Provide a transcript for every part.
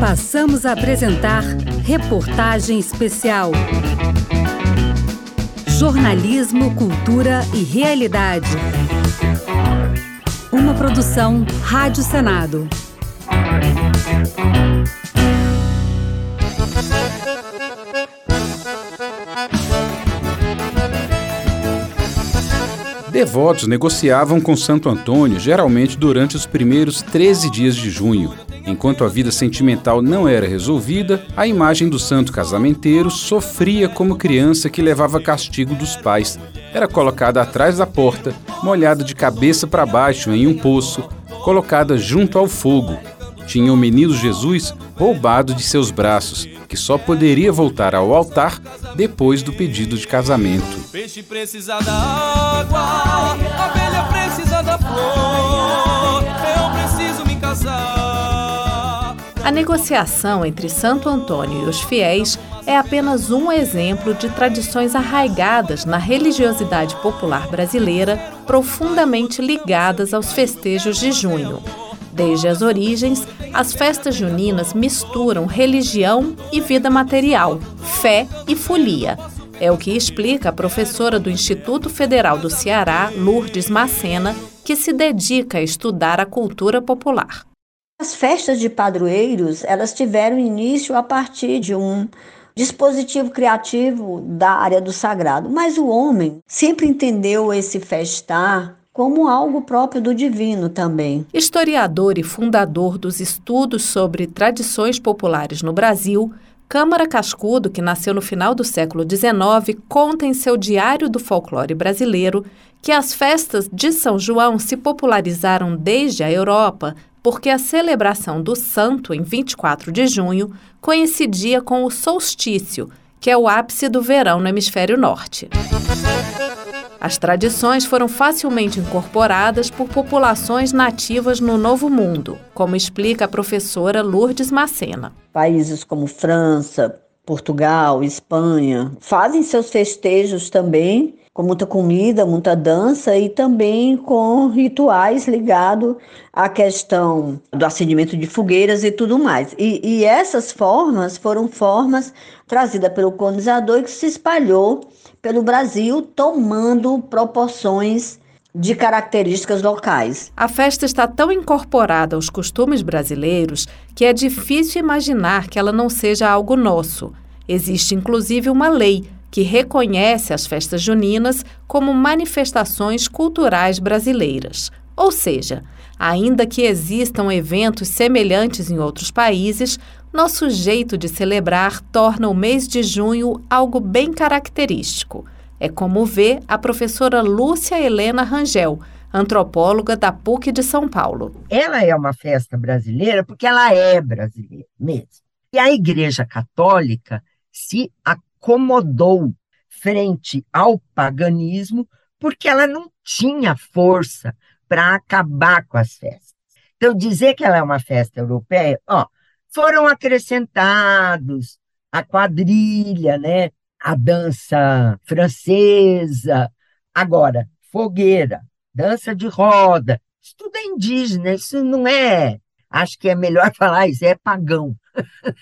Passamos a apresentar Reportagem Especial. Jornalismo, cultura e realidade. Uma produção Rádio Senado. Devotos negociavam com Santo Antônio geralmente durante os primeiros 13 dias de junho. Enquanto a vida sentimental não era resolvida, a imagem do santo casamenteiro sofria como criança que levava castigo dos pais. Era colocada atrás da porta, molhada de cabeça para baixo em um poço, colocada junto ao fogo. Tinha o menino Jesus roubado de seus braços, que só poderia voltar ao altar depois do pedido de casamento. Peixe precisa da água, A negociação entre Santo Antônio e os fiéis é apenas um exemplo de tradições arraigadas na religiosidade popular brasileira, profundamente ligadas aos festejos de junho. Desde as origens, as festas juninas misturam religião e vida material, fé e folia. É o que explica a professora do Instituto Federal do Ceará, Lourdes Macena, que se dedica a estudar a cultura popular. As festas de padroeiros, elas tiveram início a partir de um dispositivo criativo da área do sagrado, mas o homem sempre entendeu esse festar como algo próprio do divino também. Historiador e fundador dos estudos sobre tradições populares no Brasil, Câmara Cascudo, que nasceu no final do século XIX, conta em seu Diário do Folclore Brasileiro que as festas de São João se popularizaram desde a Europa porque a celebração do santo, em 24 de junho, coincidia com o solstício, que é o ápice do verão no hemisfério norte. As tradições foram facilmente incorporadas por populações nativas no Novo Mundo, como explica a professora Lourdes Macena. Países como França, Portugal, Espanha fazem seus festejos também com muita comida, muita dança e também com rituais ligados à questão do acendimento de fogueiras e tudo mais. E, e essas formas foram formas trazidas pelo colonizador que se espalhou pelo Brasil, tomando proporções de características locais. A festa está tão incorporada aos costumes brasileiros que é difícil imaginar que ela não seja algo nosso. Existe inclusive uma lei que reconhece as festas juninas como manifestações culturais brasileiras. Ou seja, ainda que existam eventos semelhantes em outros países, nosso jeito de celebrar torna o mês de junho algo bem característico. É como vê a professora Lúcia Helena Rangel, antropóloga da PUC de São Paulo. Ela é uma festa brasileira porque ela é brasileira mesmo. E a Igreja Católica se acomodou frente ao paganismo porque ela não tinha força para acabar com as festas. Então, dizer que ela é uma festa europeia, ó, foram acrescentados a quadrilha, né? A dança francesa, agora fogueira, dança de roda, isso tudo é indígena, isso não é, acho que é melhor falar isso, é pagão.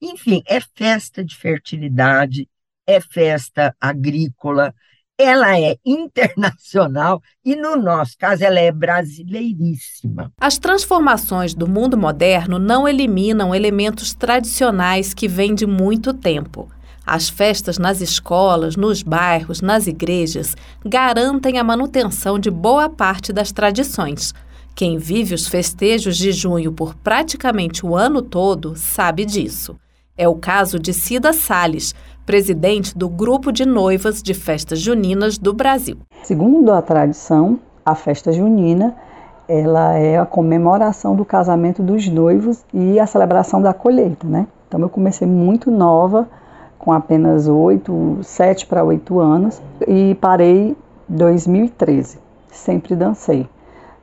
Enfim, é festa de fertilidade, é festa agrícola, ela é internacional e, no nosso caso, ela é brasileiríssima. As transformações do mundo moderno não eliminam elementos tradicionais que vêm de muito tempo. As festas nas escolas, nos bairros, nas igrejas garantem a manutenção de boa parte das tradições. Quem vive os festejos de junho por praticamente o ano todo sabe disso. É o caso de Cida Sales, presidente do Grupo de Noivas de Festas Juninas do Brasil. Segundo a tradição, a festa junina ela é a comemoração do casamento dos noivos e a celebração da colheita, né? Então eu comecei muito nova, com apenas oito, sete para oito anos e parei 2013. Sempre dancei.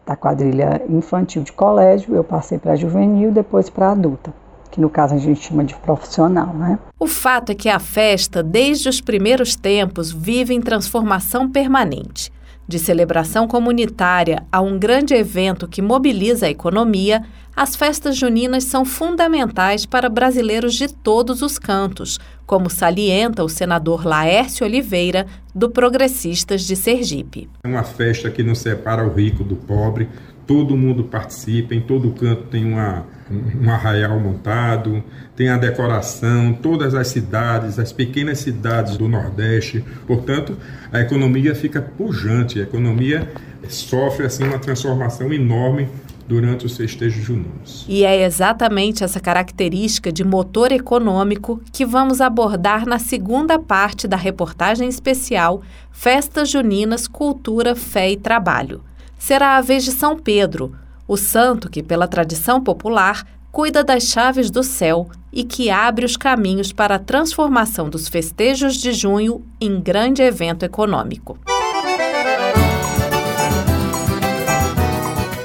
Da quadrilha infantil de colégio, eu passei para juvenil, depois para adulta que no caso a gente chama de profissional, né? O fato é que a festa, desde os primeiros tempos, vive em transformação permanente. De celebração comunitária a um grande evento que mobiliza a economia, as festas juninas são fundamentais para brasileiros de todos os cantos, como salienta o senador Laércio Oliveira, do Progressistas de Sergipe. É uma festa que não separa o rico do pobre, todo mundo participa, em todo canto tem uma, um arraial montado, tem a decoração, todas as cidades, as pequenas cidades do Nordeste. Portanto, a economia fica pujante, a economia sofre assim uma transformação enorme durante os festejos juninos. E é exatamente essa característica de motor econômico que vamos abordar na segunda parte da reportagem especial Festas Juninas, Cultura, Fé e Trabalho. Será a vez de São Pedro, o santo que, pela tradição popular, cuida das chaves do céu e que abre os caminhos para a transformação dos festejos de junho em grande evento econômico.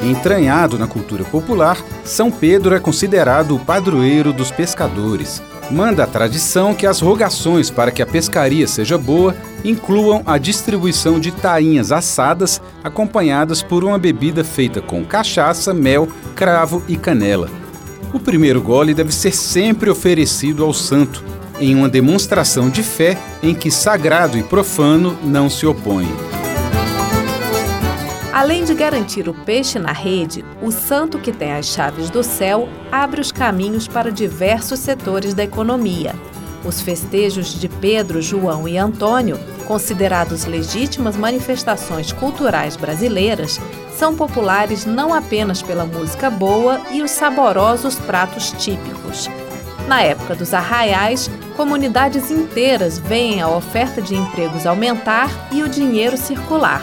Entranhado na cultura popular, São Pedro é considerado o padroeiro dos pescadores. Manda a tradição que as rogações para que a pescaria seja boa incluam a distribuição de tainhas assadas acompanhadas por uma bebida feita com cachaça, mel, cravo e canela. O primeiro gole deve ser sempre oferecido ao santo, em uma demonstração de fé em que sagrado e profano não se opõem. Além de garantir o peixe na rede, o santo que tem as chaves do céu abre os caminhos para diversos setores da economia. Os festejos de Pedro, João e Antônio, considerados legítimas manifestações culturais brasileiras, são populares não apenas pela música boa e os saborosos pratos típicos. Na época dos arraiais, comunidades inteiras veem a oferta de empregos aumentar e o dinheiro circular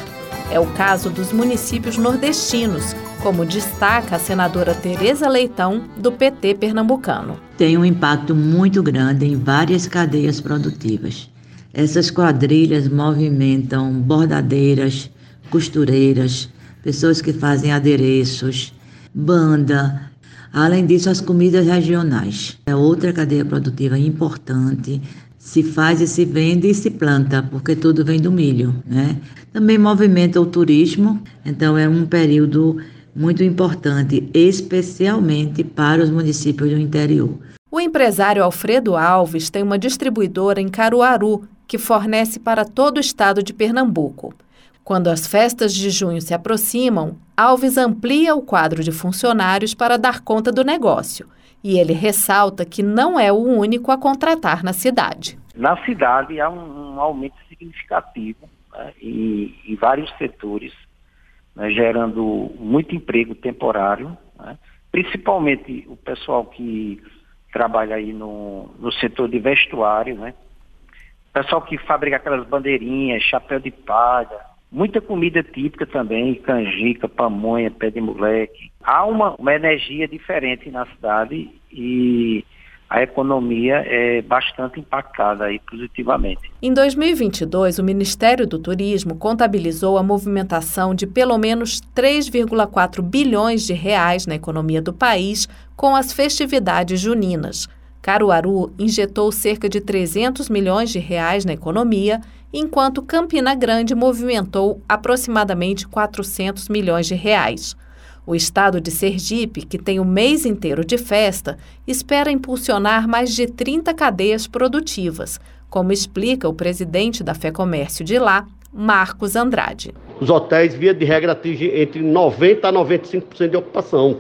é o caso dos municípios nordestinos, como destaca a senadora Tereza Leitão, do PT pernambucano. Tem um impacto muito grande em várias cadeias produtivas. Essas quadrilhas movimentam bordadeiras, costureiras, pessoas que fazem adereços, banda. Além disso, as comidas regionais. É outra cadeia produtiva importante se faz e se vende e se planta, porque tudo vem do milho, né? Também movimenta o turismo, então é um período muito importante, especialmente para os municípios do interior. O empresário Alfredo Alves tem uma distribuidora em Caruaru, que fornece para todo o estado de Pernambuco. Quando as festas de junho se aproximam, Alves amplia o quadro de funcionários para dar conta do negócio. E ele ressalta que não é o único a contratar na cidade. Na cidade há um, um aumento significativo né, em, vários setores, né, gerando muito emprego temporário, né, principalmente o pessoal que trabalha aí no, no setor de vestuário, né, pessoal que fabrica aquelas bandeirinhas, chapéu de palha, muita comida típica também, canjica, pamonha, pé de moleque. Há uma, uma energia diferente na cidade e a economia é bastante impactada aí positivamente. Em 2022, o Ministério do Turismo contabilizou a movimentação de pelo menos 3,4 bilhões de reais na economia do país com as festividades juninas. Caruaru injetou cerca de 300 milhões de reais na economia, enquanto Campina Grande movimentou aproximadamente 400 milhões de reais. O estado de Sergipe, que tem o mês inteiro de festa, espera impulsionar mais de 30 cadeias produtivas, como explica o presidente da Fé Comércio de lá, Marcos Andrade. Os hotéis, via de regra, atingem entre 90% a 95% de ocupação.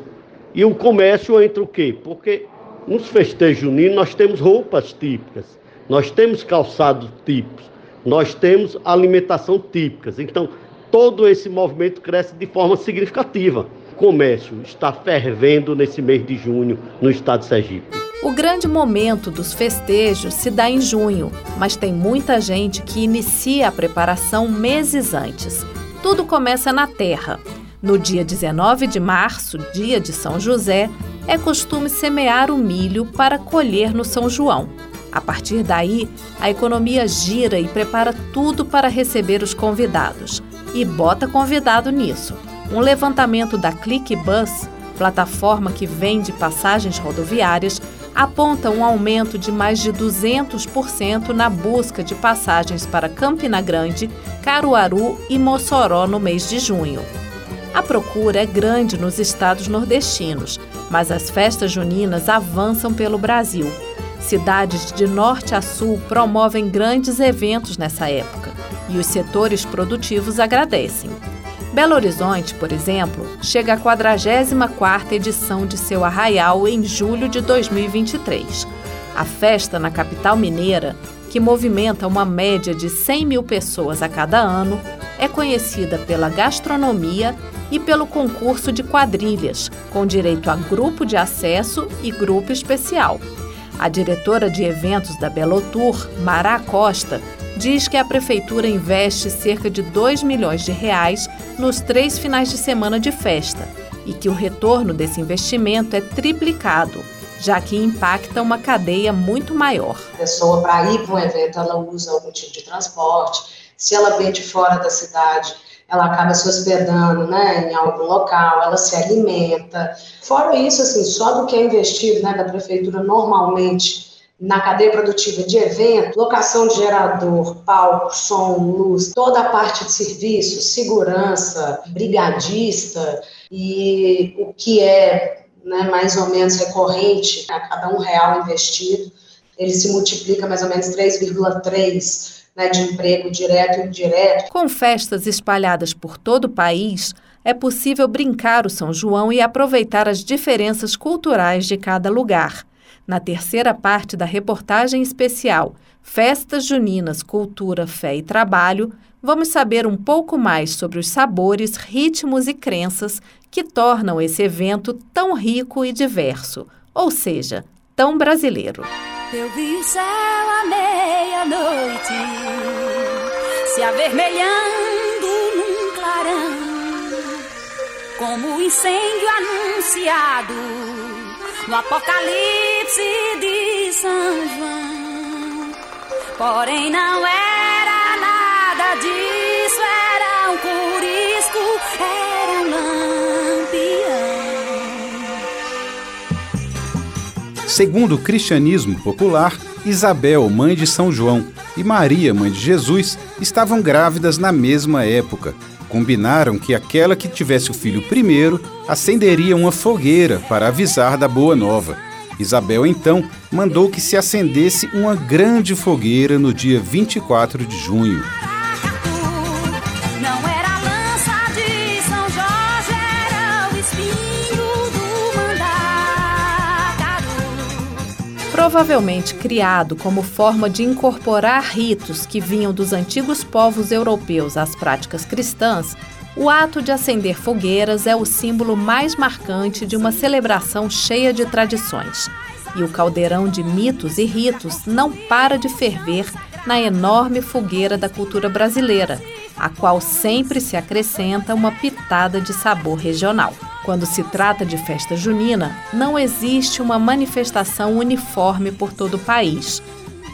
E o comércio entra o quê? Porque nos festejos juninos nós temos roupas típicas, nós temos calçados típicos, nós temos alimentação típicas. Então, todo esse movimento cresce de forma significativa comércio está fervendo nesse mês de junho no estado de Sergipe. O grande momento dos festejos se dá em junho, mas tem muita gente que inicia a preparação meses antes. Tudo começa na terra. No dia 19 de março, dia de São José, é costume semear o milho para colher no São João. A partir daí, a economia gira e prepara tudo para receber os convidados. E bota convidado nisso. Um levantamento da ClickBus, plataforma que vende passagens rodoviárias, aponta um aumento de mais de 200% na busca de passagens para Campina Grande, Caruaru e Mossoró no mês de junho. A procura é grande nos estados nordestinos, mas as festas juninas avançam pelo Brasil. Cidades de norte a sul promovem grandes eventos nessa época e os setores produtivos agradecem. Belo Horizonte, por exemplo, chega à 44ª edição de seu arraial em julho de 2023. A festa na capital mineira, que movimenta uma média de 100 mil pessoas a cada ano, é conhecida pela gastronomia e pelo concurso de quadrilhas, com direito a grupo de acesso e grupo especial. A diretora de eventos da Belo Tour, Mara Costa, diz que a prefeitura investe cerca de 2 milhões de reais nos três finais de semana de festa e que o retorno desse investimento é triplicado, já que impacta uma cadeia muito maior. A pessoa, para ir para um evento, ela usa algum tipo de transporte. Se ela vem de fora da cidade, ela acaba se hospedando né, em algum local, ela se alimenta. Fora isso, assim, só do que é investido né, da prefeitura normalmente na cadeia produtiva de evento, locação de gerador, palco, som, luz, toda a parte de serviço, segurança, brigadista e o que é né, mais ou menos recorrente a cada um real investido, ele se multiplica mais ou menos 3,3 né, de emprego direto e indireto. Com festas espalhadas por todo o país, é possível brincar o São João e aproveitar as diferenças culturais de cada lugar. Na terceira parte da reportagem especial Festas Juninas, Cultura, Fé e Trabalho, vamos saber um pouco mais sobre os sabores, ritmos e crenças que tornam esse evento tão rico e diverso, ou seja, tão brasileiro. Eu vi o céu à meia-noite se avermelhando num clarão, como o incêndio anunciado no Apocalipse de São João. Porém, não era Segundo o cristianismo popular, Isabel, mãe de São João, e Maria, mãe de Jesus, estavam grávidas na mesma época Combinaram que aquela que tivesse o filho primeiro acenderia uma fogueira para avisar da boa nova. Isabel então mandou que se acendesse uma grande fogueira no dia 24 de junho. Provavelmente criado como forma de incorporar ritos que vinham dos antigos povos europeus às práticas cristãs, o ato de acender fogueiras é o símbolo mais marcante de uma celebração cheia de tradições. E o caldeirão de mitos e ritos não para de ferver na enorme fogueira da cultura brasileira, a qual sempre se acrescenta uma pitada de sabor regional. Quando se trata de festa junina, não existe uma manifestação uniforme por todo o país.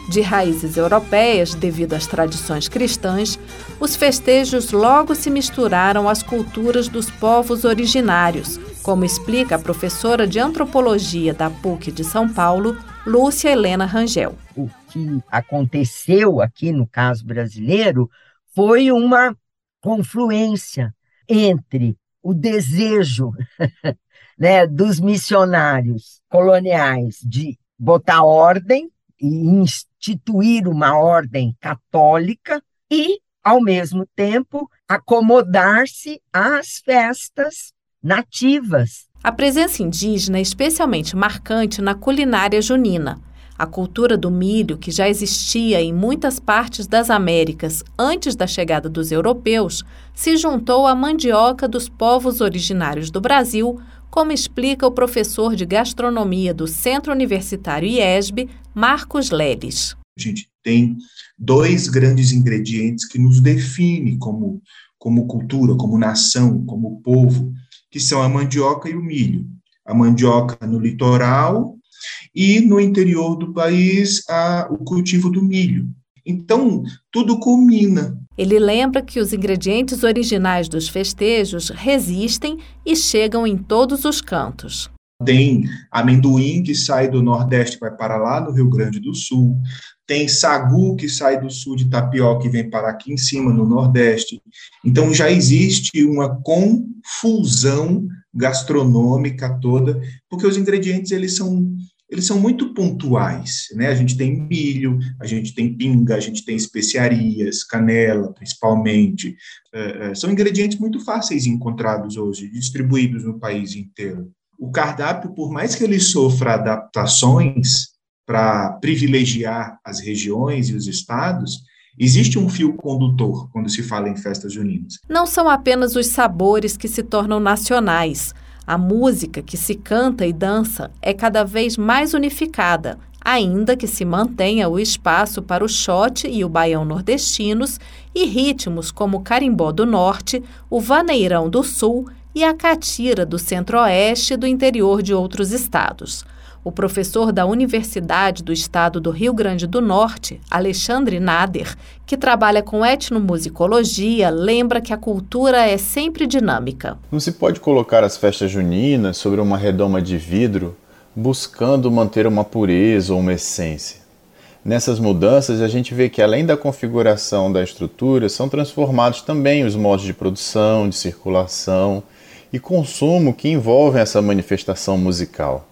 De raízes europeias, devido às tradições cristãs, os festejos logo se misturaram às culturas dos povos originários, como explica a professora de antropologia da PUC de São Paulo, Lúcia Helena Rangel. O que aconteceu aqui no caso brasileiro foi uma confluência entre o desejo né, dos missionários coloniais de botar ordem e instituir uma ordem católica e, ao mesmo tempo, acomodar-se às festas nativas. A presença indígena é especialmente marcante na culinária junina. A cultura do milho, que já existia em muitas partes das Américas antes da chegada dos europeus, se juntou à mandioca dos povos originários do Brasil, como explica o professor de gastronomia do Centro Universitário IESB, Marcos Leles. A gente tem dois grandes ingredientes que nos definem como, como cultura, como nação, como povo, que são a mandioca e o milho. A mandioca no litoral e no interior do país a, o cultivo do milho. Então, tudo culmina. Ele lembra que os ingredientes originais dos festejos resistem e chegam em todos os cantos. Tem amendoim que sai do Nordeste e vai para lá no Rio Grande do Sul. Tem sagu que sai do sul de tapioca e vem para aqui em cima no Nordeste. Então já existe uma confusão gastronômica toda, porque os ingredientes eles são eles são muito pontuais, né? A gente tem milho, a gente tem pinga, a gente tem especiarias, canela, principalmente. É, é, são ingredientes muito fáceis encontrados hoje, distribuídos no país inteiro. O cardápio, por mais que ele sofra adaptações para privilegiar as regiões e os estados, Existe um fio condutor quando se fala em festas juninas. Não são apenas os sabores que se tornam nacionais. A música que se canta e dança é cada vez mais unificada, ainda que se mantenha o espaço para o shot e o baião nordestinos e ritmos como o carimbó do norte, o vaneirão do sul e a catira do centro-oeste e do interior de outros estados. O professor da Universidade do Estado do Rio Grande do Norte, Alexandre Nader, que trabalha com etnomusicologia, lembra que a cultura é sempre dinâmica. Não se pode colocar as festas juninas sobre uma redoma de vidro buscando manter uma pureza ou uma essência. Nessas mudanças, a gente vê que além da configuração da estrutura, são transformados também os modos de produção, de circulação e consumo que envolvem essa manifestação musical.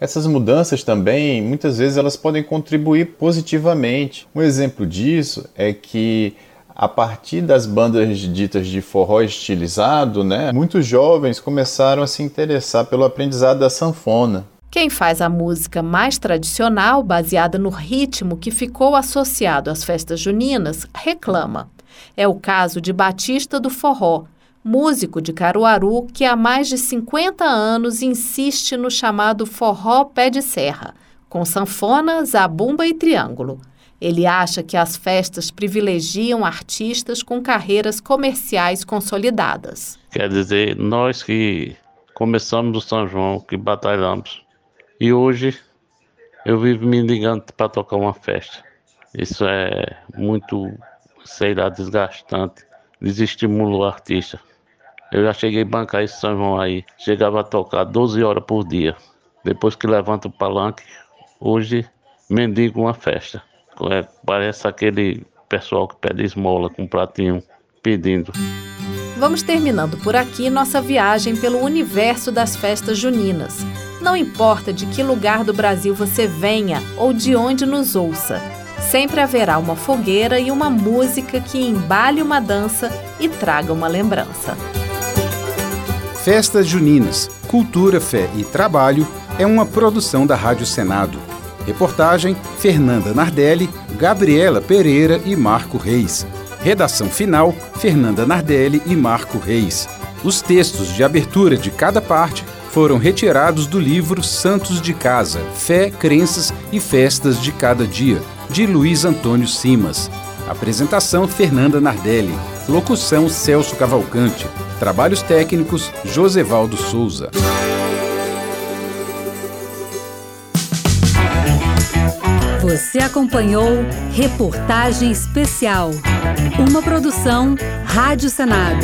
Essas mudanças também, muitas vezes, elas podem contribuir positivamente. Um exemplo disso é que a partir das bandas ditas de forró estilizado, né, muitos jovens começaram a se interessar pelo aprendizado da sanfona. Quem faz a música mais tradicional, baseada no ritmo que ficou associado às festas juninas, reclama. É o caso de Batista do Forró, músico de Caruaru que há mais de 50 anos insiste no chamado forró pé de serra, com sanfona, zabumba e triângulo. Ele acha que as festas privilegiam artistas com carreiras comerciais consolidadas. Quer dizer, nós que começamos no São João, que batalhamos, e hoje eu vivo me ligando para tocar uma festa. Isso é muito, sei lá, desgastante, desestimula o artista. Eu já cheguei a bancar esse São João aí. Chegava a tocar 12 horas por dia. Depois que levanta o palanque, hoje mendigo uma festa. É, parece aquele pessoal que pede esmola com um pratinho pedindo. Vamos terminando por aqui nossa viagem pelo universo das festas juninas. Não importa de que lugar do Brasil você venha ou de onde nos ouça, sempre haverá uma fogueira e uma música que embale uma dança e traga uma lembrança. Festas Juninas, Cultura, Fé e Trabalho é uma produção da Rádio Senado. Reportagem: Fernanda Nardelli, Gabriela Pereira e Marco Reis. Redação final: Fernanda Nardelli e Marco Reis. Os textos de abertura de cada parte foram retirados do livro Santos de Casa: Fé, Crenças e Festas de Cada Dia, de Luiz Antônio Simas. Apresentação: Fernanda Nardelli. Locução: Celso Cavalcante. Trabalhos técnicos: Josevaldo Souza. Você acompanhou Reportagem Especial. Uma produção Rádio Senado.